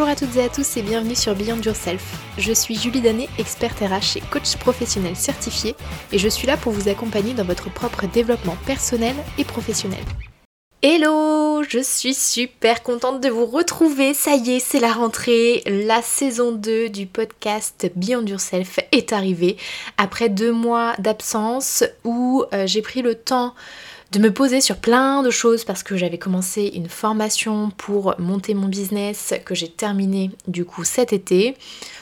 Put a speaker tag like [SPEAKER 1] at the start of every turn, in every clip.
[SPEAKER 1] Bonjour à toutes et à tous et bienvenue sur Beyond Yourself. Je suis Julie Danet, experte RH et coach professionnel certifié et je suis là pour vous accompagner dans votre propre développement personnel et professionnel. Hello, je suis super contente de vous retrouver. Ça y est, c'est la rentrée. La saison 2 du podcast Beyond Yourself est arrivée après deux mois d'absence où euh, j'ai pris le temps de me poser sur plein de choses parce que j'avais commencé une formation pour monter mon business que j'ai terminé du coup cet été.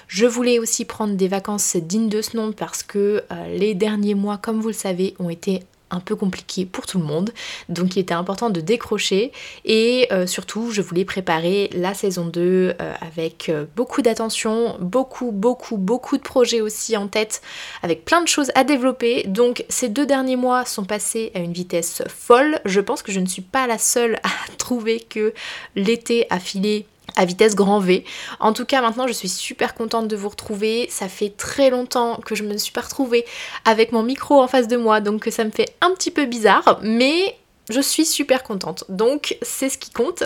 [SPEAKER 1] Je voulais aussi prendre des vacances dignes de ce nom parce que euh, les derniers mois, comme vous le savez, ont été un peu compliqué pour tout le monde. Donc il était important de décrocher et euh, surtout je voulais préparer la saison 2 euh, avec euh, beaucoup d'attention, beaucoup beaucoup beaucoup de projets aussi en tête avec plein de choses à développer. Donc ces deux derniers mois sont passés à une vitesse folle. Je pense que je ne suis pas la seule à trouver que l'été a filé à vitesse grand V. En tout cas, maintenant, je suis super contente de vous retrouver. Ça fait très longtemps que je me suis pas retrouvée avec mon micro en face de moi, donc ça me fait un petit peu bizarre, mais je suis super contente. Donc c'est ce qui compte.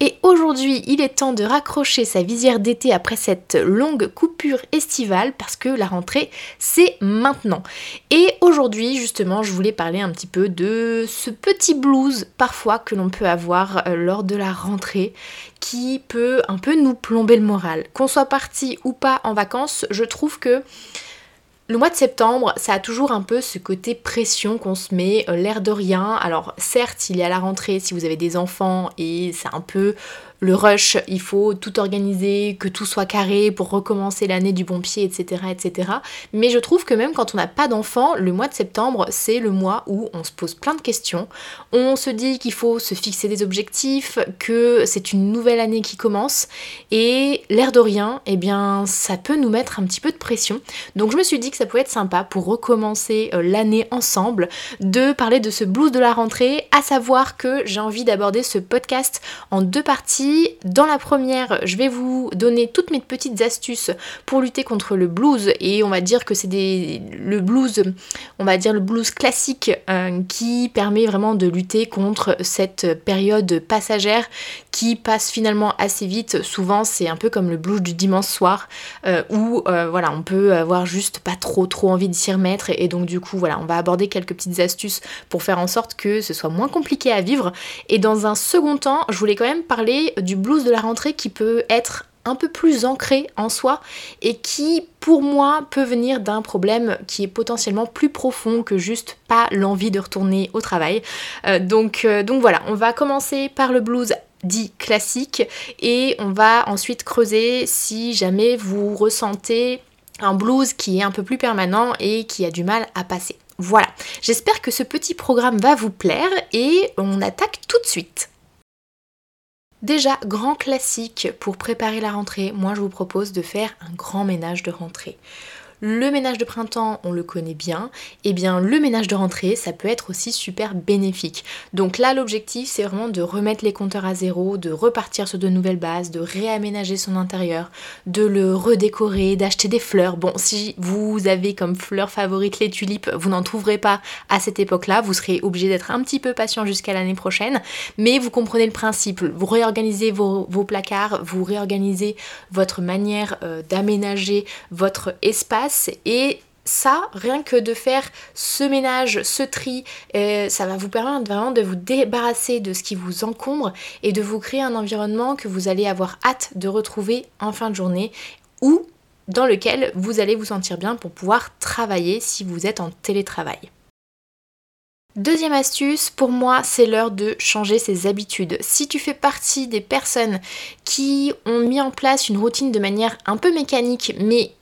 [SPEAKER 1] Et aujourd'hui, il est temps de raccrocher sa visière d'été après cette longue coupure estivale parce que la rentrée, c'est maintenant. Et aujourd'hui, justement, je voulais parler un petit peu de ce petit blues parfois que l'on peut avoir euh, lors de la rentrée qui peut un peu nous plomber le moral. Qu'on soit parti ou pas en vacances, je trouve que le mois de septembre, ça a toujours un peu ce côté pression qu'on se met, euh, l'air de rien. Alors certes, il y a la rentrée si vous avez des enfants et c'est un peu le rush, il faut tout organiser, que tout soit carré pour recommencer l'année du bon pied, etc., etc. Mais je trouve que même quand on n'a pas d'enfants, le mois de septembre, c'est le mois où on se pose plein de questions. On se dit qu'il faut se fixer des objectifs, que c'est une nouvelle année qui commence, et l'air de rien, eh bien, ça peut nous mettre un petit peu de pression. Donc je me suis dit que ça pouvait être sympa pour recommencer euh, l'année ensemble, de parler de ce blues de la rentrée, à savoir que j'ai envie d'aborder ce podcast en deux parties dans la première, je vais vous donner toutes mes petites astuces pour lutter contre le blues. Et on va dire que c'est le blues, on va dire le blues classique euh, qui permet vraiment de lutter contre cette période passagère qui passe finalement assez vite. Souvent, c'est un peu comme le blues du dimanche soir euh, où euh, voilà, on peut avoir juste pas trop trop envie de s'y remettre. Et donc du coup, voilà, on va aborder quelques petites astuces pour faire en sorte que ce soit moins compliqué à vivre. Et dans un second temps, je voulais quand même parler du blues de la rentrée qui peut être un peu plus ancré en soi et qui pour moi peut venir d'un problème qui est potentiellement plus profond que juste pas l'envie de retourner au travail. Euh, euh, donc voilà, on va commencer par le blues dit classique et on va ensuite creuser si jamais vous ressentez un blues qui est un peu plus permanent et qui a du mal à passer. Voilà, j'espère que ce petit programme va vous plaire et on attaque tout de suite. Déjà, grand classique pour préparer la rentrée, moi je vous propose de faire un grand ménage de rentrée. Le ménage de printemps, on le connaît bien. Et eh bien, le ménage de rentrée, ça peut être aussi super bénéfique. Donc là, l'objectif, c'est vraiment de remettre les compteurs à zéro, de repartir sur de nouvelles bases, de réaménager son intérieur, de le redécorer, d'acheter des fleurs. Bon, si vous avez comme fleur favorite les tulipes, vous n'en trouverez pas à cette époque-là. Vous serez obligé d'être un petit peu patient jusqu'à l'année prochaine. Mais vous comprenez le principe. Vous réorganisez vos, placards, vous réorganisez votre manière euh, d'aménager votre espace et ça, rien que de faire ce ménage, ce tri, euh, ça va vous permettre vraiment de vous débarrasser de ce qui vous encombre et de vous créer un environnement que vous allez avoir hâte de retrouver en fin de journée ou dans lequel vous allez vous sentir bien pour pouvoir travailler si vous êtes en télétravail. Deuxième astuce, pour moi, c'est l'heure de changer ses habitudes. Si tu fais partie des personnes qui ont mis en place une routine de manière un peu mécanique, mais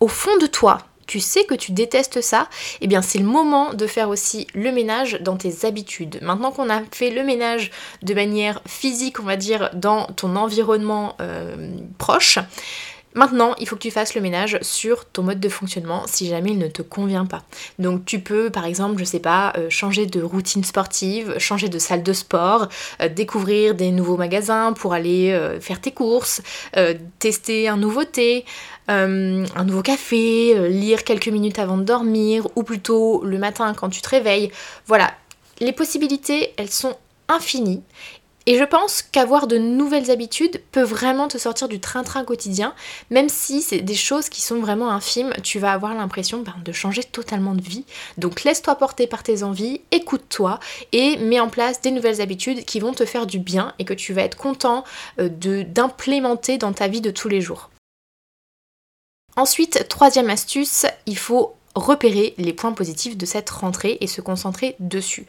[SPEAKER 1] au fond de toi, tu sais que tu détestes ça, eh bien c'est le moment de faire aussi le ménage dans tes habitudes. Maintenant qu'on a fait le ménage de manière physique, on va dire, dans ton environnement euh, proche, Maintenant, il faut que tu fasses le ménage sur ton mode de fonctionnement si jamais il ne te convient pas. Donc tu peux par exemple, je sais pas, euh, changer de routine sportive, changer de salle de sport, euh, découvrir des nouveaux magasins pour aller faire tes courses, tester un nouveau thé, euh, un nouveau café, euh, lire quelques minutes avant de dormir, ou plutôt le matin quand tu te réveilles. Voilà, les possibilités, elles sont infinies. Et je pense qu'avoir de nouvelles habitudes peut vraiment te sortir du train-train quotidien, même si c'est des choses qui sont vraiment infimes, tu vas avoir l'impression ben, de changer totalement de vie. Donc laisse-toi porter par tes envies, écoute-toi et mets en place des nouvelles habitudes qui vont te faire du bien et que tu vas être content euh, d'implémenter dans ta vie de tous les jours. Ensuite, troisième astuce, il faut repérer les points positifs de cette rentrée et se concentrer dessus.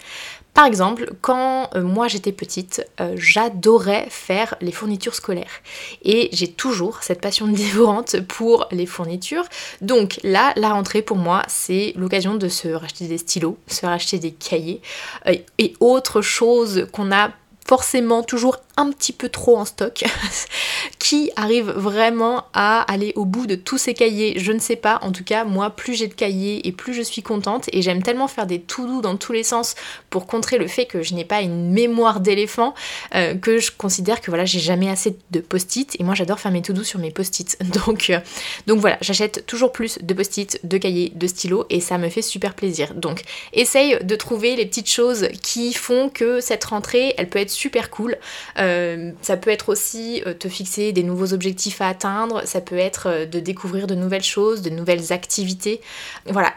[SPEAKER 1] Par exemple, quand euh, moi j'étais petite, euh, j'adorais faire les fournitures scolaires. Et j'ai toujours cette passion dévorante pour les fournitures. Donc là, la rentrée pour moi, c'est l'occasion de se racheter des stylos, se racheter des cahiers euh, et autres choses qu'on a forcément toujours un petit peu trop en stock, qui arrive vraiment à aller au bout de tous ces cahiers, je ne sais pas, en tout cas moi plus j'ai de cahiers et plus je suis contente. Et j'aime tellement faire des tout doux dans tous les sens pour contrer le fait que je n'ai pas une mémoire d'éléphant euh, que je considère que voilà j'ai jamais assez de post-it. Et moi j'adore faire mes tout doux sur mes post-it. Donc, euh, donc voilà j'achète toujours plus de post-it, de cahiers, de stylos et ça me fait super plaisir. Donc essaye de trouver les petites choses qui font que cette rentrée elle peut être super cool. Euh, euh, ça peut être aussi euh, te fixer des nouveaux objectifs à atteindre, ça peut être euh, de découvrir de nouvelles choses, de nouvelles activités. Voilà.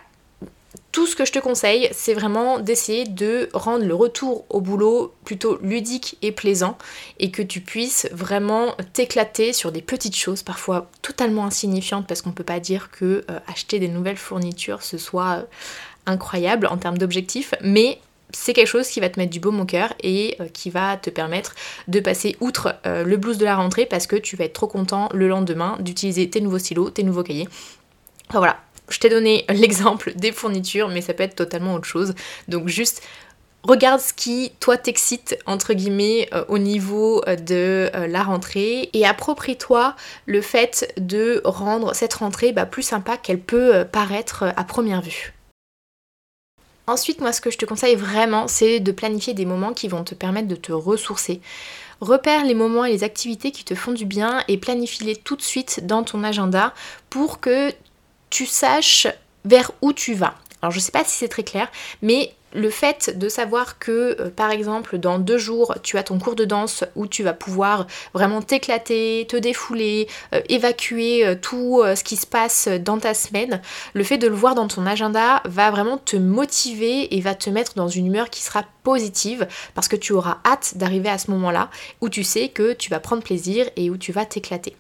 [SPEAKER 1] Tout ce que je te conseille, c'est vraiment d'essayer de rendre le retour au boulot plutôt ludique et plaisant et que tu puisses vraiment t'éclater sur des petites choses, parfois totalement insignifiantes parce qu'on ne peut pas dire que acheter des nouvelles fournitures ce soit incroyable en termes d'objectifs, mais c'est quelque chose qui va te mettre du baume au cœur et euh, qui va te permettre de passer outre euh, le blues de la rentrée parce que tu vas être trop content le lendemain d'utiliser tes nouveaux stylos, tes nouveaux cahiers. Enfin voilà, je t'ai donné l'exemple des fournitures, mais ça peut être totalement autre chose. Donc juste regarde ce qui, toi, t'excite, entre guillemets, euh, au niveau de la rentrée et approprie-toi le fait de rendre cette rentrée bah, plus sympa qu'elle peut paraître à première vue. Ensuite, moi, ce que je te conseille vraiment, c'est de planifier des moments qui vont te permettre de te ressourcer. Repère les moments et les activités qui te font du bien et planifie-les tout de suite dans ton agenda pour que tu saches vers où tu vas. Alors je sais pas si c'est très clair, mais le fait de savoir que euh, par exemple dans deux jours tu as ton cours de danse où tu vas pouvoir vraiment t'éclater, te défouler, euh, évacuer euh, tout ce qui se passe dans ta semaine, le fait de le voir dans ton agenda va vraiment te motiver et va te mettre dans une humeur qui sera positive parce que tu auras hâte d'arriver à ce moment-là où tu sais que tu vas prendre plaisir et où tu vas t'éclater.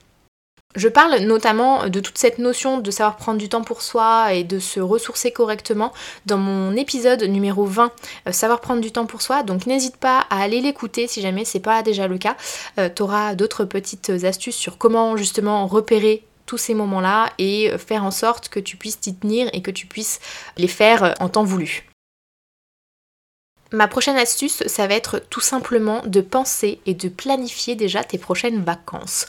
[SPEAKER 1] Je parle notamment de toute cette notion de savoir prendre du temps pour soi et de se ressourcer correctement dans mon épisode numéro 20, euh, savoir prendre du temps pour soi. Donc n'hésite pas à aller l'écouter si jamais c'est pas déjà le cas. Euh, tu auras d'autres petites astuces sur comment justement repérer tous ces moments-là et faire en sorte que tu puisses t'y tenir et que tu puisses les faire en temps voulu. Ma prochaine astuce, ça va être tout simplement de penser et de planifier déjà tes prochaines vacances.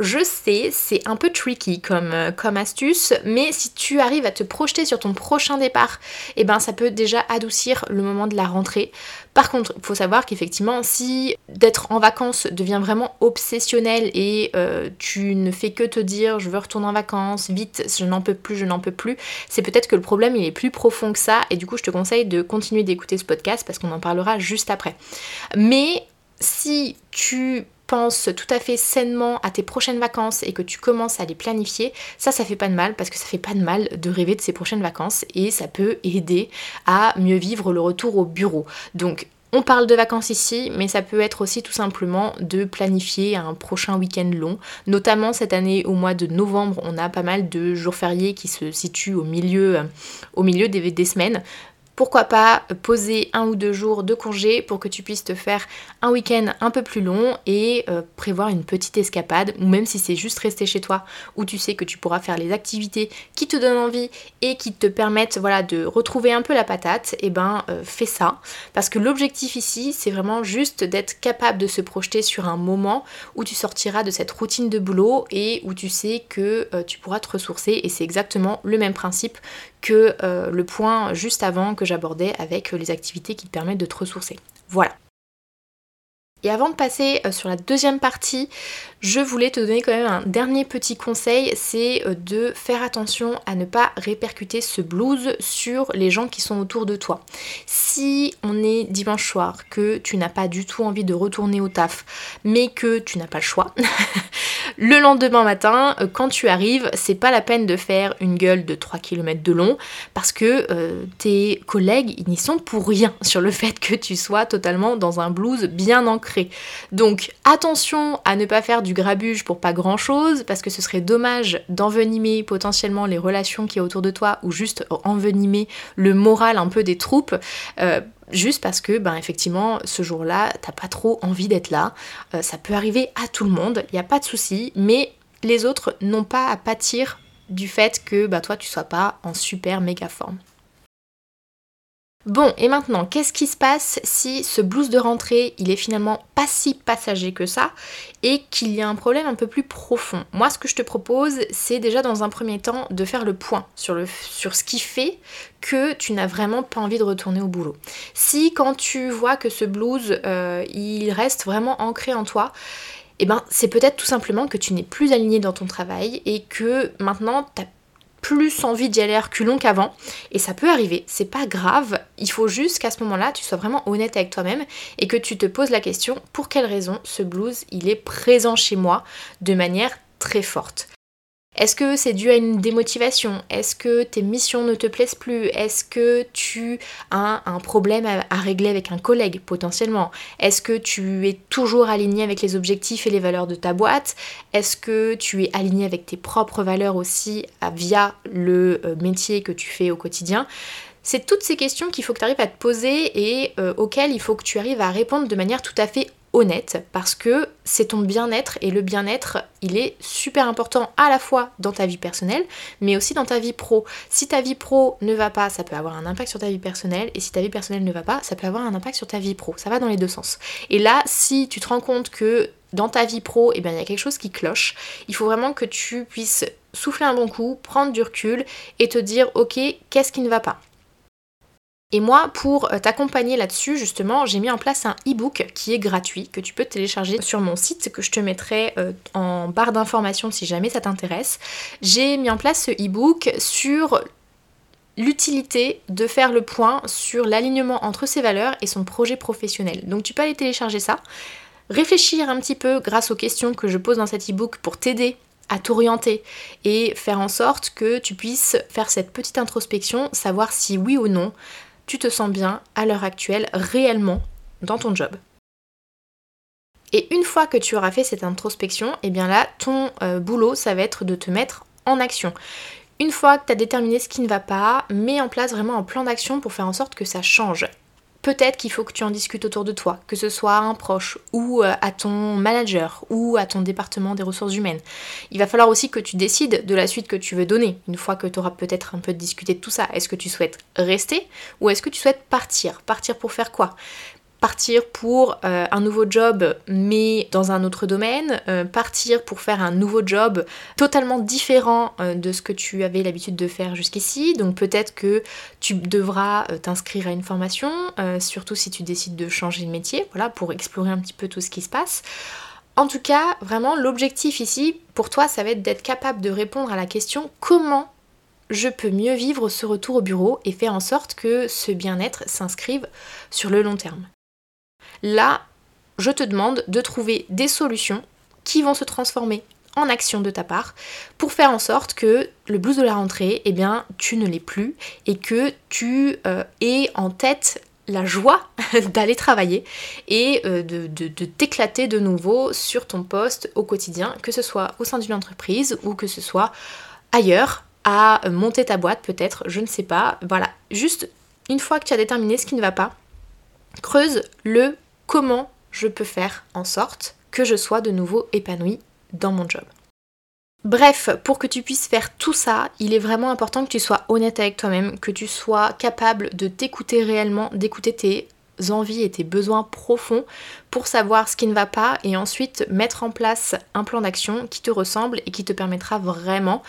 [SPEAKER 1] Je sais, c'est un peu tricky comme, euh, comme astuce, mais si tu arrives à te projeter sur ton prochain départ, eh ben ça peut déjà adoucir le moment de la rentrée. Par contre, il faut savoir qu'effectivement, si d'être en vacances devient vraiment obsessionnel et euh, tu ne fais que te dire je veux retourner en vacances, vite, je n'en peux plus, je n'en peux plus, c'est peut-être que le problème il est plus profond que ça et du coup je te conseille de continuer d'écouter ce podcast parce qu'on en parlera juste après. Mais si tu penses tout à fait sainement à tes prochaines vacances et que tu commences à les planifier, ça ça fait pas de mal parce que ça fait pas de mal de rêver de ces prochaines vacances et ça peut aider à mieux vivre le retour au bureau. Donc on parle de vacances ici, mais ça peut être aussi tout simplement de planifier un prochain week-end long. Notamment cette année au mois de novembre, on a pas mal de jours fériés qui se situent au milieu, au milieu des semaines pourquoi pas poser un ou deux jours de congé pour que tu puisses te faire un week-end un peu plus long et euh, prévoir une petite escapade, ou même si c'est juste rester chez toi, où tu sais que tu pourras faire les activités qui te donnent envie et qui te permettent voilà, de retrouver un peu la patate, et eh ben euh, fais ça. Parce que l'objectif ici, c'est vraiment juste d'être capable de se projeter sur un moment où tu sortiras de cette routine de boulot et où tu sais que euh, tu pourras te ressourcer, et c'est exactement le même principe que euh, le point juste avant que j'abordais avec les activités qui te permettent de te ressourcer. Voilà. Et avant de passer euh, sur la deuxième partie, je voulais te donner quand même un dernier petit conseil, c'est euh, de faire attention à ne pas répercuter ce blues sur les gens qui sont autour de toi. Si on est dimanche soir, que tu n'as pas du tout envie de retourner au taf, mais que tu n'as pas le choix, le lendemain matin, euh, quand tu arrives, c'est pas la peine de faire une gueule de 3 km de long, parce que tes collègues, ils n'y sont pour rien sur le fait que tu sois totalement dans un blues bien ancré donc attention à ne pas faire du grabuge pour pas grand chose, parce que ce serait dommage d'envenimer potentiellement les relations qui a autour de toi, ou juste envenimer le moral un peu des troupes. Euh, juste parce que ben effectivement ce jour-là t'as pas trop envie d'être là euh, ça peut arriver à tout le monde il n'y a pas de souci mais les autres n'ont pas à pâtir du fait que bah, toi tu sois pas en super méga forme Bon, et maintenant, qu'est-ce qui se passe si ce blues de rentrée, il est finalement pas si passager que ça et qu'il y a un problème un peu plus profond? Moi, ce que je te propose, c'est déjà dans un premier temps de faire le point sur, le, sur ce qui fait que tu n'as vraiment pas envie de retourner au boulot. Si quand tu vois que ce blues, euh, il reste vraiment ancré en toi, eh ben, c'est peut-être tout simplement que tu n'es plus aligné dans ton travail et que maintenant, tu plus envie d'y aller à reculons qu'avant. Et ça peut arriver, c'est pas grave. Il faut juste qu'à ce moment-là, tu sois vraiment honnête avec toi-même et que tu te poses la question pour quelle raison ce blues il est présent chez moi de manière très forte? Est-ce que c'est dû à une démotivation? Est-ce que tes missions ne te plaisent plus? Est-ce que tu as un problème à, régler avec un collègue potentiellement? Est-ce que tu es toujours aligné avec les objectifs et les valeurs de ta boîte? Est-ce que tu es aligné avec tes propres valeurs aussi via le euh, métier que tu fais au quotidien? C'est toutes ces questions qu'il faut que tu arrives à te poser et euh, auxquelles il faut que tu arrives à répondre de manière tout à fait honnête parce que c'est ton bien-être et le bien-être il est super important à la fois dans ta vie personnelle mais aussi dans ta vie pro. Si ta vie pro ne va pas, ça peut avoir un impact sur ta vie personnelle et si ta vie personnelle ne va pas, ça peut avoir un impact sur ta vie pro. Ça va dans les deux sens. Et là, si tu te rends compte que dans ta vie pro, eh bien, il y a quelque chose qui cloche, il faut vraiment que tu puisses souffler un bon coup, prendre du recul et te dire ok, qu'est-ce qui ne va pas? Et moi, pour euh, t'accompagner là-dessus, justement, j'ai mis en place un e-book qui est gratuit, que tu peux télécharger sur mon site, que je te mettrai euh, en barre d'informations si jamais ça t'intéresse. J'ai mis en place ce e-book sur l'utilité de faire le point sur l'alignement entre ses valeurs et son projet professionnel. Donc tu peux aller télécharger ça, réfléchir un petit peu grâce aux questions que je pose dans cet e-book pour t'aider à t'orienter et faire en sorte que tu puisses faire cette petite introspection, savoir si oui ou non tu te sens bien à l'heure actuelle réellement dans ton job. Et une fois que tu auras fait cette introspection, et eh bien là, ton euh, boulot, ça va être de te mettre en action. Une fois que tu as déterminé ce qui ne va pas, mets en place vraiment un plan d'action pour faire en sorte que ça change. Peut-être qu'il faut que tu en discutes autour de toi, que ce soit à un proche ou euh, à ton manager ou à ton département des ressources humaines. Il va falloir aussi que tu décides de la suite que tu veux donner, une fois que tu auras peut-être un peu discuté de tout ça. Est-ce que tu souhaites rester ou est-ce que tu souhaites partir? Partir pour faire quoi? Partir pour euh, un nouveau job mais dans un autre domaine, euh, partir pour faire un nouveau job totalement différent euh, de ce que tu avais l'habitude de faire jusqu'ici. Donc peut-être que tu devras t'inscrire à une formation, surtout si tu décides de changer de métier, voilà, pour explorer un petit peu tout ce qui se passe. En tout cas, vraiment, l'objectif ici, pour toi, ça va être d'être capable de répondre à la question comment je peux mieux vivre ce retour au bureau et faire en sorte que ce bien-être s'inscrive sur le long terme. Là, je te demande de trouver des solutions qui vont se transformer en action de ta part pour faire en sorte que le blues de la rentrée, eh bien, tu ne l'aies plus et que tu euh, aies en tête la joie d'aller travailler et euh, de, de t'éclater de nouveau sur ton poste au quotidien, que ce soit au sein d'une entreprise ou que ce soit ailleurs, à monter ta boîte peut-être, je ne sais pas. Voilà, juste une fois que tu as déterminé ce qui ne va pas, creuse le comment je peux faire en sorte que je sois de nouveau épanouie dans mon job. Bref, pour que tu puisses faire tout ça, il est vraiment important que tu sois honnête avec toi-même, que tu sois capable de t'écouter réellement, d'écouter tes envies et tes besoins profonds pour savoir ce qui ne va pas et ensuite mettre en place un plan d'action qui te ressemble et qui te permettra vraiment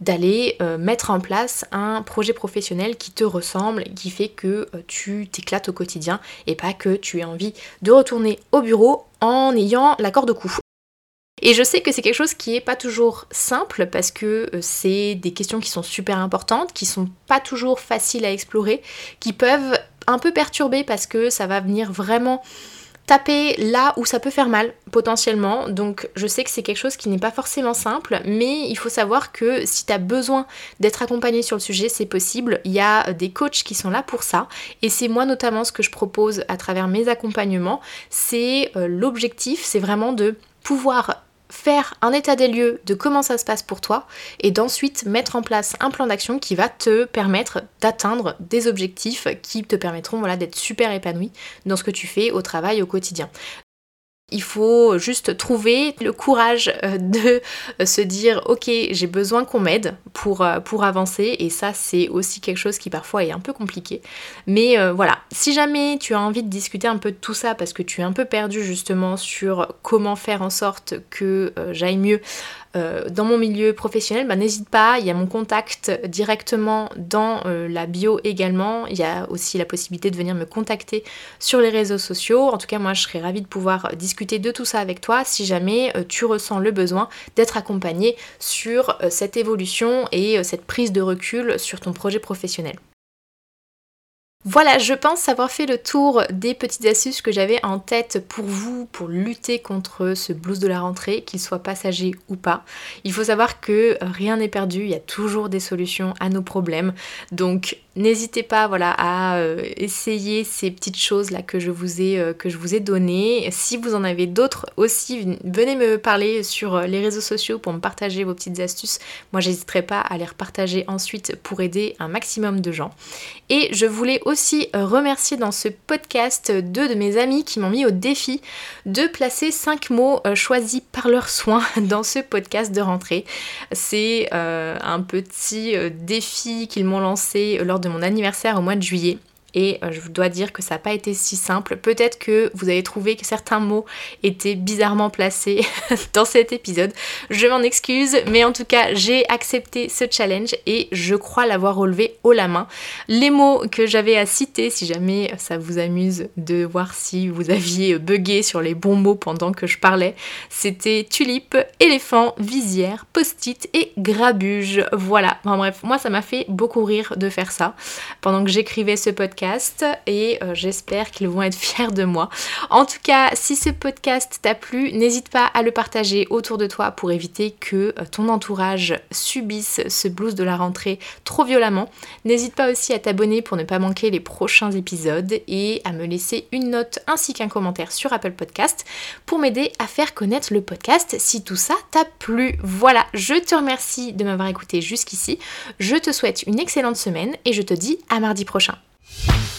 [SPEAKER 1] d'aller euh, mettre en place un projet professionnel qui te ressemble, qui fait que euh, tu t'éclates au quotidien et pas que tu aies envie de retourner au bureau en ayant la corde au cou. Et je sais que c'est quelque chose qui n'est pas toujours simple parce que euh, c'est des questions qui sont super importantes, qui sont pas toujours faciles à explorer, qui peuvent un peu perturber parce que ça va venir vraiment taper là où ça peut faire mal potentiellement. Donc je sais que c'est quelque chose qui n'est pas forcément simple, mais il faut savoir que si tu as besoin d'être accompagné sur le sujet, c'est possible. Il y a des coachs qui sont là pour ça. Et c'est moi notamment ce que je propose à travers mes accompagnements. C'est euh, l'objectif, c'est vraiment de pouvoir faire un état des lieux de comment ça se passe pour toi et d'ensuite mettre en place un plan d'action qui va te permettre d'atteindre des objectifs qui te permettront voilà, d'être super épanoui dans ce que tu fais au travail au quotidien. Il faut juste trouver le courage euh, de euh, se dire ok j'ai besoin qu'on m'aide pour, euh, pour avancer et ça c'est aussi quelque chose qui parfois est un peu compliqué. Mais voilà, si jamais tu as envie de discuter un peu de tout ça parce que tu es un peu perdu justement sur comment faire en sorte que j'aille mieux euh, dans mon milieu professionnel, bah, n'hésite pas, il y a mon contact directement dans euh, la bio également. Il y a aussi la possibilité de venir me contacter sur les réseaux sociaux. En tout cas, moi, je serais ravie de pouvoir discuter de tout ça avec toi si jamais euh, tu ressens le besoin d'être accompagné sur cette évolution et cette prise de recul sur ton projet professionnel. Voilà, je pense avoir fait le tour des petites astuces que j'avais en tête pour vous, pour lutter contre ce blues de la rentrée, qu'il soit passager ou pas. Il faut savoir que rien n'est perdu, il y a toujours des solutions à nos problèmes. Donc N'hésitez pas voilà, à euh, essayer ces petites choses là que je vous ai, euh, que je vous ai données. Si vous en avez d'autres aussi, venez me parler sur euh, les réseaux sociaux pour me partager vos petites astuces. Moi, j'hésiterai pas à les repartager ensuite pour aider un maximum de gens. Et je voulais aussi remercier dans ce podcast deux de mes amis qui m'ont mis au défi de placer 5 mots choisis par leurs soins dans ce podcast de rentrée. C'est un petit défi qu'ils m'ont lancé lors de mon anniversaire au mois de juillet et euh, je dois dire que ça n'a pas été si simple. Peut-être que vous avez trouvé que certains mots étaient bizarrement placés dans cet épisode. Je m'en excuse, mais en tout cas, j'ai accepté ce challenge et je crois l'avoir relevé haut la main. Les mots que j'avais à citer, si jamais ça vous amuse de voir si vous aviez bugué sur les bons mots pendant que je parlais, c'était tulipe, éléphant, visière, post-it et grabuge. Voilà, enfin bref, moi ça m'a fait beaucoup rire de faire ça pendant que j'écrivais ce podcast et euh, j'espère qu'ils vont être fiers de moi. En tout cas, si ce podcast t'a plu, n'hésite pas à le partager autour de toi pour éviter que euh, ton entourage subisse ce blues de la rentrée trop violemment. N'hésite pas aussi à t'abonner pour ne pas manquer les prochains épisodes et à me laisser une note ainsi qu'un commentaire sur Apple Podcast pour m'aider à faire connaître le podcast si tout ça t'a plu. Voilà, je te remercie de m'avoir écouté jusqu'ici. Je te souhaite une excellente semaine et je te dis à mardi prochain. Thank you.